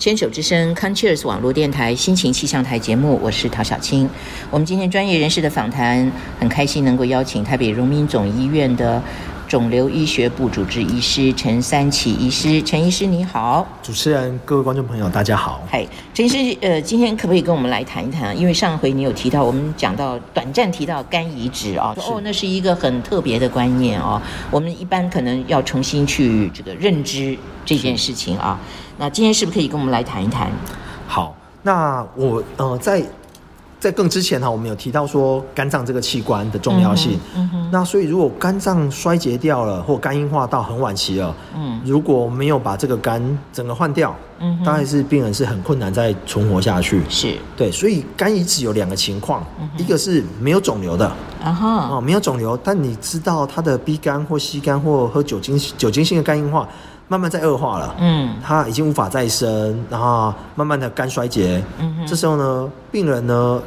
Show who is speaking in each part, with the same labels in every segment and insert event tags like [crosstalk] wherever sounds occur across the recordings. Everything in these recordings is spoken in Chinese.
Speaker 1: 牵手之声 c o n c h e r s 网络电台心情气象台节目，我是陶小青。我们今天专业人士的访谈，很开心能够邀请台北荣民总医院的肿瘤医学部主治医师陈三奇医师。陈医师你好，
Speaker 2: 主持人、各位观众朋友，大家好。
Speaker 1: 嗨，陈医师，呃，今天可不可以跟我们来谈一谈？因为上回你有提到，我们讲到短暂提到肝移植啊，说哦，那是一个很特别的观念哦，我们一般可能要重新去这个认知这件事情啊。那今天是不是可以跟我们来谈一谈？
Speaker 2: 好，那我呃在在更之前哈，我们有提到说肝脏这个器官的重要性。嗯哼。那所以如果肝脏衰竭掉了，或肝硬化到很晚期了，嗯，如果没有把这个肝整个换掉，嗯，当然是病人是很困难再存活下去。
Speaker 1: 是。
Speaker 2: 对，所以肝移植有两个情况，一个是没有肿瘤的，啊哈，哦，没有肿瘤，但你知道他的 B 肝或 C 肝或喝酒精酒精性的肝硬化。慢慢在恶化了，嗯，他已经无法再生，然后慢慢的肝衰竭，嗯，这时候呢，病人呢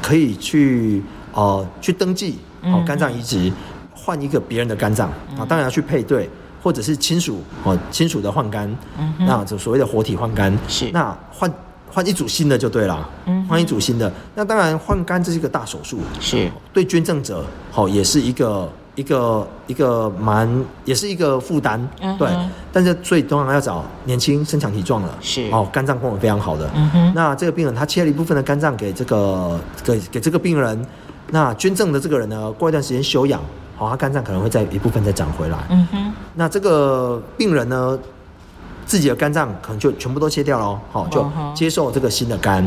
Speaker 2: 可以去哦去登记哦肝脏移植，换一个别人的肝脏啊，当然要去配对，或者是亲属哦亲属的换肝，嗯，那就所谓的活体换肝。
Speaker 1: 是，
Speaker 2: 那换换一组新的就对了，嗯，换一组新的，那当然换肝这是一个大手术，
Speaker 1: 是。
Speaker 2: 对捐赠者好也是一个。一个一个蛮也是一个负担，对，但是最重要要找年轻、身强体壮的，
Speaker 1: 是。
Speaker 2: 哦，肝脏功能非常好的。嗯哼，那这个病人他切了一部分的肝脏给这个给给这个病人，那捐赠的这个人呢，过一段时间休养，好，他肝脏可能会再一部分再长回来。嗯哼，那这个病人呢，自己的肝脏可能就全部都切掉了，好，就接受这个新的肝，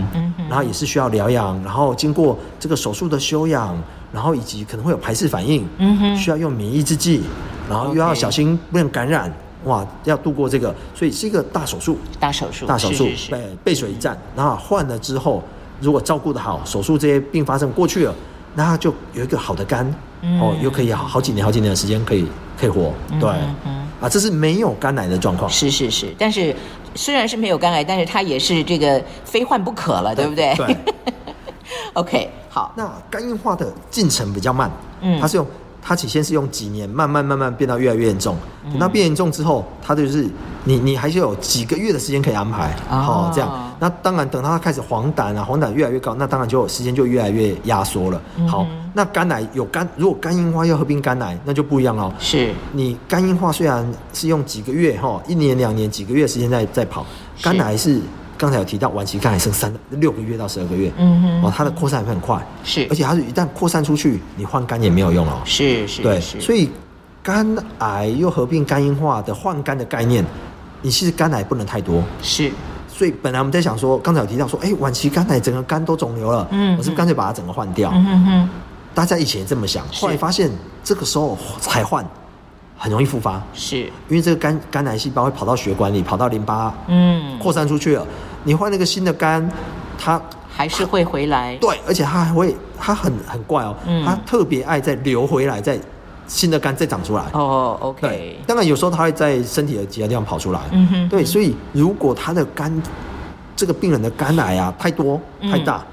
Speaker 2: 然后也是需要疗养，然后经过这个手术的修养。然后以及可能会有排斥反应，嗯哼，需要用免疫制剂，然后又要小心不能感染，哇，要度过这个，所以是一个大手术，
Speaker 1: 大手术，
Speaker 2: 大手术，背背水一战。然后换了之后，如果照顾得好，手术这些并发症过去了，那他就有一个好的肝，哦，又可以好好几年、好几年的时间可以可以活，对，啊，这是没有肝癌的状况，
Speaker 1: 是是是，但是虽然是没有肝癌，但是它也是这个非患不可了，对不对？
Speaker 2: 对。[laughs]
Speaker 1: OK，好。
Speaker 2: 那肝硬化的进程比较慢，嗯，它是用它起先是用几年，慢慢慢慢变到越来越严重。等到变严重之后，它就是你你还是有几个月的时间可以安排，好这样。那当然等到它开始黄疸啊，黄疸越来越高，那当然就时间就越来越压缩了。好，那肝癌有肝，如果肝硬化要合并肝癌，那就不一样了。
Speaker 1: 是
Speaker 2: 你肝硬化虽然是用几个月哈，一年两年几个月时间在在跑，肝癌是。刚才有提到晚期肝癌剩三六个月到十二个月，嗯哼，哦，它的扩散会很快，
Speaker 1: 是，
Speaker 2: 而且它是一旦扩散出去，你换肝也没有用哦，
Speaker 1: 是是，
Speaker 2: 对，所以肝癌又合并肝硬化的换肝的概念，你其实肝癌不能太多，
Speaker 1: 是，
Speaker 2: 所以本来我们在想说，刚才有提到说，哎，晚期肝癌整个肝都肿瘤了，嗯，我是不是干脆把它整个换掉？嗯哼哼，大家以前也这么想，后来发现这个时候才换。很容易复发，
Speaker 1: 是。
Speaker 2: 因为这个肝肝癌细胞会跑到血管里，跑到淋巴，嗯，扩散出去了。你换那个新的肝，它
Speaker 1: 还是会回来。
Speaker 2: 对，而且它还会，它很很怪哦，它特别爱再流回来，再新的肝再长出来。
Speaker 1: 哦，OK。
Speaker 2: 当然有时候它会在身体的其他地方跑出来。嗯哼。对，所以如果他的肝，这个病人的肝癌啊太多太大。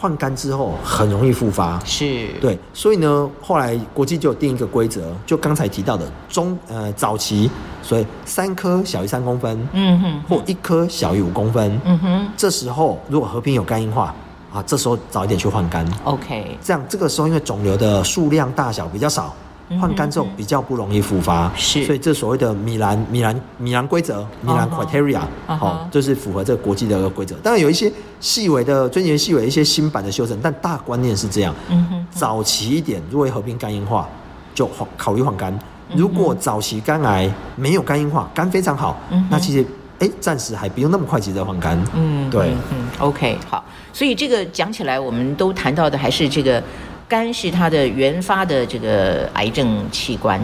Speaker 2: 换肝之后很容易复发，
Speaker 1: 是。
Speaker 2: 对，所以呢，后来国际就有定一个规则，就刚才提到的中呃早期，所以三颗小于三公分，嗯哼，或一颗小于五公分，嗯哼，这时候如果合并有肝硬化啊，这时候早一点去换肝
Speaker 1: ，OK，
Speaker 2: 这样这个时候因为肿瘤的数量大小比较少。换肝之后比较不容易复发，
Speaker 1: 是，
Speaker 2: 所以这所谓的米兰米兰米兰规则米兰 criteria，好，就是符合这个国际的一个规则。当然有一些细微的、最近细微一些新版的修正，但大观念是这样。嗯哼，早期一点，如果合并肝硬化，就考虑换肝。如果早期肝癌没有肝硬化，肝非常好，那其实哎，暂时还不用那么快急着换肝。嗯，对，
Speaker 1: 嗯，OK，好。所以这个讲起来，我们都谈到的还是这个。肝是它的原发的这个癌症器官，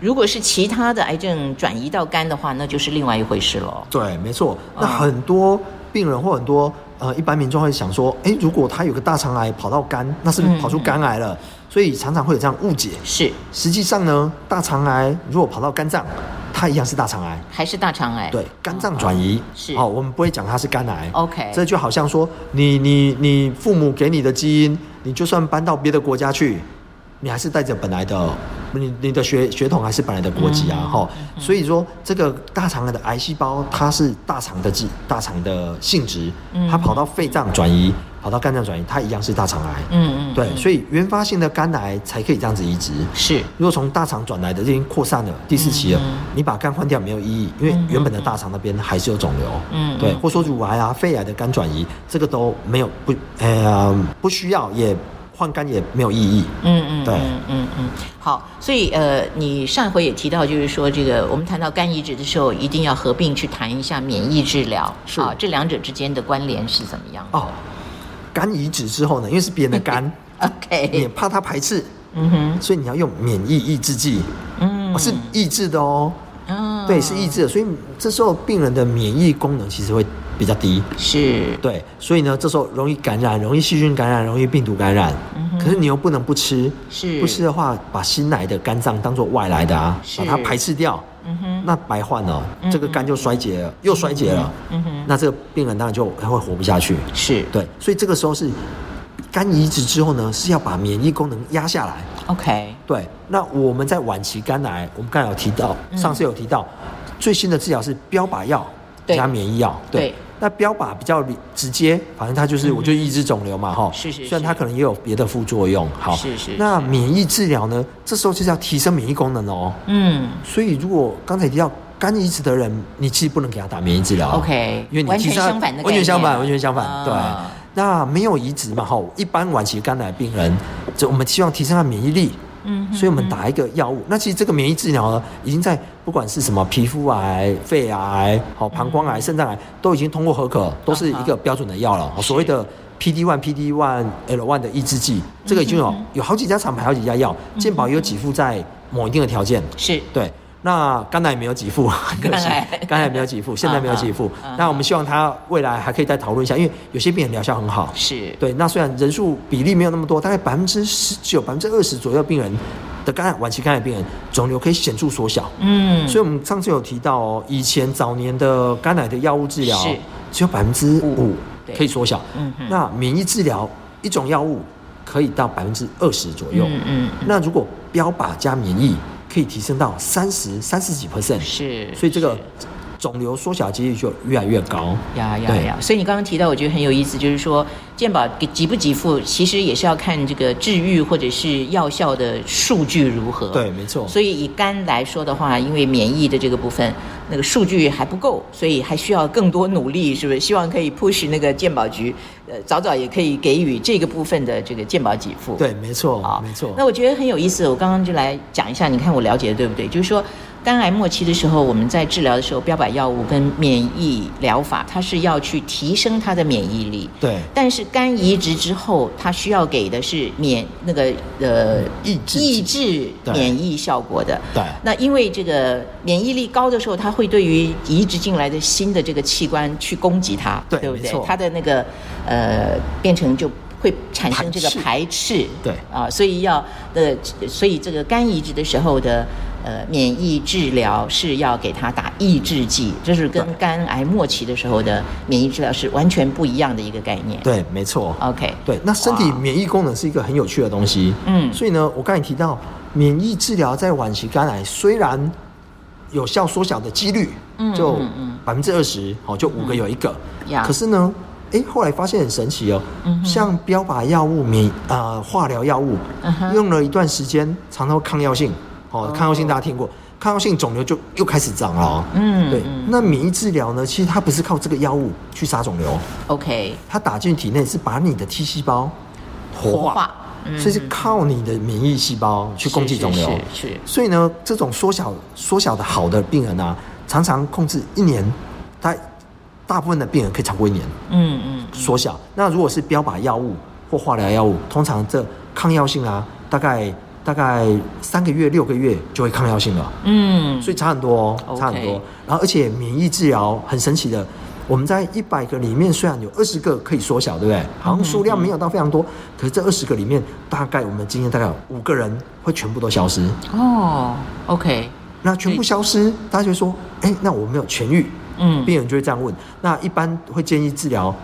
Speaker 1: 如果是其他的癌症转移到肝的话，那就是另外一回事了。
Speaker 2: 对，没错。那很多病人或很多呃一般民众会想说，哎，如果他有个大肠癌跑到肝，那是不是跑出肝癌了？所以常常会有这样误解。
Speaker 1: 是，
Speaker 2: 实际上呢，大肠癌如果跑到肝脏，它一样是大肠癌，
Speaker 1: 还是大肠癌？
Speaker 2: 对，肝脏转移
Speaker 1: 是。
Speaker 2: 哦，我们不会讲它是肝癌。
Speaker 1: OK，
Speaker 2: 这就好像说，你你你父母给你的基因。你就算搬到别的国家去，你还是带着本来的你你的血血统还是本来的国籍啊，哈、所以说这个大肠癌的癌细胞它是大肠的基大肠的性质，它跑到肺脏转移，跑到肝脏转移，它一样是大肠癌。
Speaker 1: 嗯嗯，
Speaker 2: 对，所以原发性的肝癌才可以这样子移植。
Speaker 1: 是。
Speaker 2: 如果从大肠转来的，这已经扩散了第四期了，你把肝换掉没有意义，因为原本的大肠那边还是有肿瘤。
Speaker 1: 嗯
Speaker 2: 对，或说乳癌啊、肺癌的肝转移，这个都没有不呃不需要，也换肝也没有意义。
Speaker 1: 嗯嗯，
Speaker 2: 对。
Speaker 1: 嗯嗯嗯，好，所以呃，你上回也提到，就是说这个我们谈到肝移植的时候，一定要合并去谈一下免疫治疗，
Speaker 2: 是。
Speaker 1: 啊，这两者之间的关联是怎么样的？
Speaker 2: 哦，肝移植之后呢，因为是别人的肝，[laughs] 你也
Speaker 1: ？OK，
Speaker 2: 怕它排斥，
Speaker 1: 嗯哼，
Speaker 2: 所以你要用免疫抑制剂，
Speaker 1: 嗯。
Speaker 2: 哦、是抑制的哦。
Speaker 1: 嗯。
Speaker 2: 对，是抑制的，所以这时候病人的免疫功能其实会比较低。
Speaker 1: 是，
Speaker 2: 对，所以呢，这时候容易感染，容易细菌感染，容易病毒感染。可是你又不能不吃，
Speaker 1: 嗯是。
Speaker 2: 不吃的话，把新来的肝脏当做外来的啊，把它排斥掉，
Speaker 1: 嗯哼，
Speaker 2: 那白换了，这个肝就衰竭了，又衰竭了，
Speaker 1: 嗯哼，
Speaker 2: 那这个病人当然就会活不下去。
Speaker 1: 是。
Speaker 2: 对，所以这个时候是肝移植之后呢，是要把免疫功能压下来。
Speaker 1: ，OK，
Speaker 2: 对，那我们在晚期肝癌，我们刚才有提到，
Speaker 1: 嗯。
Speaker 2: 上次有提到，最新的治疗是标靶药
Speaker 1: 对。
Speaker 2: 加免疫药。
Speaker 1: 对
Speaker 2: 那标靶比较理直接，反正它就是我就抑制肿瘤嘛，哈、
Speaker 1: 是是
Speaker 2: 虽然它可能也有别的副作用。好，
Speaker 1: 是是
Speaker 2: 那免疫治疗呢，这时候就是要提升免疫功能哦。
Speaker 1: 嗯
Speaker 2: 所以如果刚才提到肝移植的人，你其实不能给他打免疫治疗哦。
Speaker 1: ，OK，
Speaker 2: 因为你
Speaker 1: 完全相反的概念，
Speaker 2: 完全相反，完全相反。
Speaker 1: 啊
Speaker 2: 对，那没有移植嘛，哈，一般晚期肝癌病人，就我们希望提升他免疫力。
Speaker 1: 嗯哼
Speaker 2: 所以我们打一个药物。那其实这个免疫治疗呢，已经在不管是什么皮肤癌、肺癌、好膀胱癌、肾脏癌，都已经通过合可，都是一个标准的药了。所谓的 PD one、PD one、L one 的抑制剂，这个已经有有好几家厂牌、好几家药，健保也有给付在某一定的条件。
Speaker 1: 是
Speaker 2: 对，那肝癌没有给付，很 [laughs] 可惜
Speaker 1: 肝癌，
Speaker 2: 没有给付，[laughs] 现在没有给付
Speaker 1: 嗯嗯。
Speaker 2: 那我们希望他未来还可以再讨论一下，因为有些病人疗效很好。
Speaker 1: 是，
Speaker 2: 对，那虽然人数比例没有那么多，大概百分之十九、百分之二十左右病人的肝癌晚期肝癌病人肿瘤可以显著缩小。
Speaker 1: 嗯，
Speaker 2: 所以我们上次有提到哦，以前早年的肝癌的药物治疗只有百分之五可以缩小，
Speaker 1: 嗯哼。
Speaker 2: 那免疫治疗一种药物可以到百分之二十左右。
Speaker 1: 嗯嗯
Speaker 2: 那如果标靶加免疫，可以提升到三十三十几 percent，
Speaker 1: 是，
Speaker 2: 所以这个
Speaker 1: 是
Speaker 2: 肿瘤缩小几率就越来越高。
Speaker 1: 呀呀呀！所以你刚刚提到，我觉得很有意思，就是说健保给给不给付，其实也是要看这个治愈或者是药效的数据如何。
Speaker 2: 对，没错。
Speaker 1: 所以以肝来说的话，因为免疫的这个部分，那个数据还不够，所以还需要更多努力，是不是？希望可以 push 那个健保局，呃，早早也可以给予这个部分的这个健保给付。
Speaker 2: 对，没错
Speaker 1: 啊，
Speaker 2: 没错。
Speaker 1: 那我觉得很有意思，我刚刚就来讲一下，你看我了解的对不对？就是说，肝癌末期的时候，我们在治疗的时候，标靶药物跟免疫疗法，它是要去提升它的免疫力。
Speaker 2: 对。
Speaker 1: 但是肝移植之后，它需要给的是免那个呃
Speaker 2: 抑制
Speaker 1: 抑制免疫效果的。
Speaker 2: 对。
Speaker 1: 那因为这个免疫力高的时候，它会对于移植进来的新的这个器官去攻击它，
Speaker 2: 对
Speaker 1: 不对？它的那个呃变成就会产生这个
Speaker 2: 排斥。
Speaker 1: 排斥，
Speaker 2: 对。
Speaker 1: 啊，所以要呃，所以这个肝移植的时候的呃免疫治疗是要给他打抑制剂，这是跟肝癌末期的时候的免疫治疗是完全不一样的一个概念。
Speaker 2: 对，没错。
Speaker 1: ，OK，
Speaker 2: 对，那身体免疫功能是一个很有趣的东西。
Speaker 1: 嗯
Speaker 2: 所以呢，我刚才提到，免疫治疗在晚期肝癌虽然有效缩小的几率，
Speaker 1: 嗯
Speaker 2: 就百分之二十，好，就五个有一个。
Speaker 1: 呀
Speaker 2: 可是呢，哎，后来发现很神奇哦，
Speaker 1: 嗯
Speaker 2: 像标靶药物、免呃化疗药物，
Speaker 1: 嗯
Speaker 2: 用了一段时间，常常会抗药性。哦
Speaker 1: 哦，
Speaker 2: 抗药性大家听过，抗药性肿瘤就又开始长了
Speaker 1: 嗯嗯，
Speaker 2: 那免疫治疗呢，其实它不是靠这个药物去杀肿瘤。
Speaker 1: OK，
Speaker 2: 它打进体内是把你的 T 细胞活化，
Speaker 1: 活化嗯。
Speaker 2: 所以是靠你的免疫细胞去攻击肿瘤。
Speaker 1: 是是是
Speaker 2: 所以呢，这种缩小缩小的好的病人啊，常常控制一年，大大部分的病人可以超过一年
Speaker 1: 嗯嗯。
Speaker 2: 缩小。那如果是标靶药物或化疗药物，通常这抗药性啊，大概大概三个月、六个月就会抗药性了。
Speaker 1: 嗯，
Speaker 2: 所以差很多哦，差很多。然后而且免疫治疗很神奇的，我们在一百个里面虽然有二十个可以缩小，对不对？好像数量没有到非常多，可是这二十个里面，大概我们今天大概有五个人会全部都消失。
Speaker 1: 哦，OK，
Speaker 2: 那全部消失，大家就会说，哎，那我没有痊愈。
Speaker 1: 嗯
Speaker 2: 病人就会这样问。那一般会建议治疗。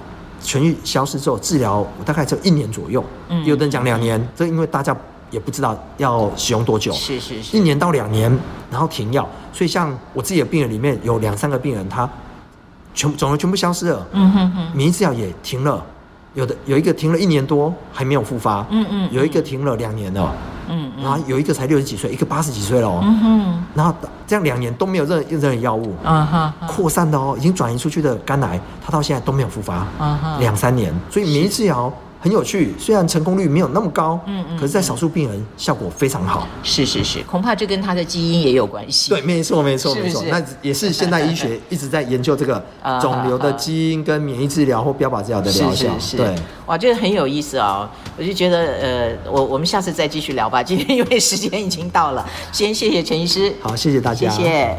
Speaker 2: 痊愈消失之后，治疗大概只有一年左右，
Speaker 1: 嗯
Speaker 2: 有的人讲两年，这因为大家也不知道要使用多久，
Speaker 3: 是是是，
Speaker 2: 一年到两年，然后停药。所以像我自己的病人里面有两三个病人，他全肿瘤全部消失了，嗯哼哼，免疫治疗也停了，有的有一个停了一年多还没有复发，嗯嗯，有一个停了两年了。嗯，然后有一个才六十几岁，一个八十几岁了哦。嗯哼，然后这样两年都没有任任何药物，啊哈，扩散的哦，已经转移出去的肝癌，他到现在都没有复发，啊哈，两三年，所以免疫治疗。很有趣，虽然成功率没有那么高，嗯嗯，可是，在少数病人效果非常好。
Speaker 3: 是是是，恐怕这跟他的基因也有关系。
Speaker 2: 对，没错没错没错。那也是现代医学一直在研究这个 [laughs] 肿瘤的基因跟免疫治疗或标靶治疗的疗效。
Speaker 3: 是是是。对，哇，这个很有意思哦。我就觉得，呃，我我们下次再继续聊吧。今天因为时间已经到了，[laughs] 先谢谢陈医师。
Speaker 2: 好，谢谢大家。
Speaker 3: 谢谢。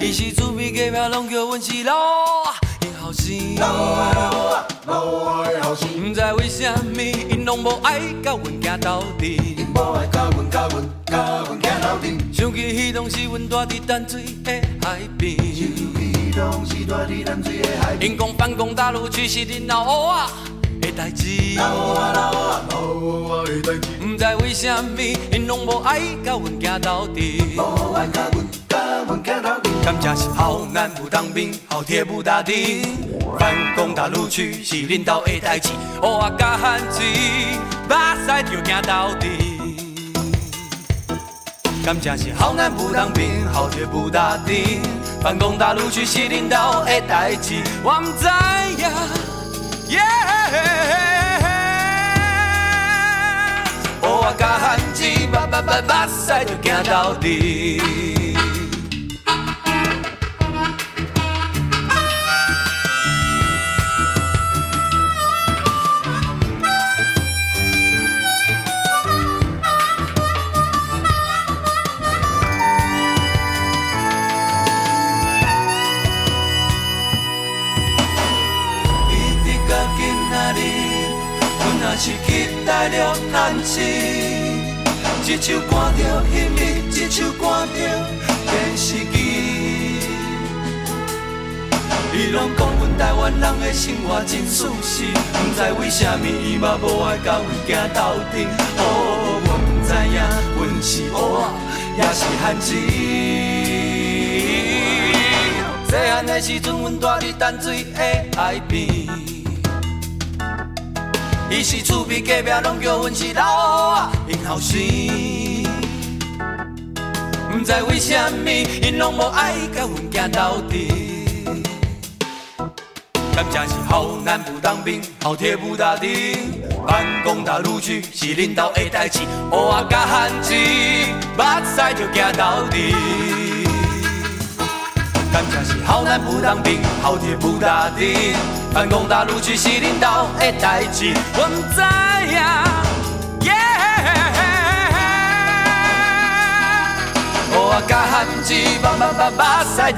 Speaker 3: 伊是厝边隔壁拢叫阮是老啊的后生，老啊老啊老啊的后生。不知为什么因拢无爱甲阮行到底，因无爱甲阮甲阮甲阮行到底。想起迄当时阮住伫淡水的海边，想起迄当时住伫淡水的海边。因讲反攻大陆去是恁老乌啊的代志，老乌啊老啊老乌的代志。不知为什么因拢无爱甲阮行到底，无爱甲阮。感情是好男不当兵，好铁不打钉。反攻大陆去是领导的代志，乌啊加汉子，目屎就行到底。感情是好男不当兵，好铁不打钉。反攻大陆去是领导的代志，我唔知呀。乌啊加汉子，目目目目屎就行到底。一首歌着秘密，一首歌着电视机。伊拢讲阮台湾人的生活真舒适，不知为什么伊嘛无爱甲阮行到底。哦，我不知影，阮是乌啊，也是汉子。细汉的时阵，阮住伫淡水的海边。伊是厝边隔壁，拢叫阮是老啊，因后生。不知为什么，因拢无爱甲阮行到底。感情是好男不当兵，好铁不打钉。办公大陆去是领导的代志，乌啊加汉子，目屎就行到底。感情是好男不当兵，好铁不打钉。反攻大陆去是领导的代志，我知呀。我加汉子，把把把把赛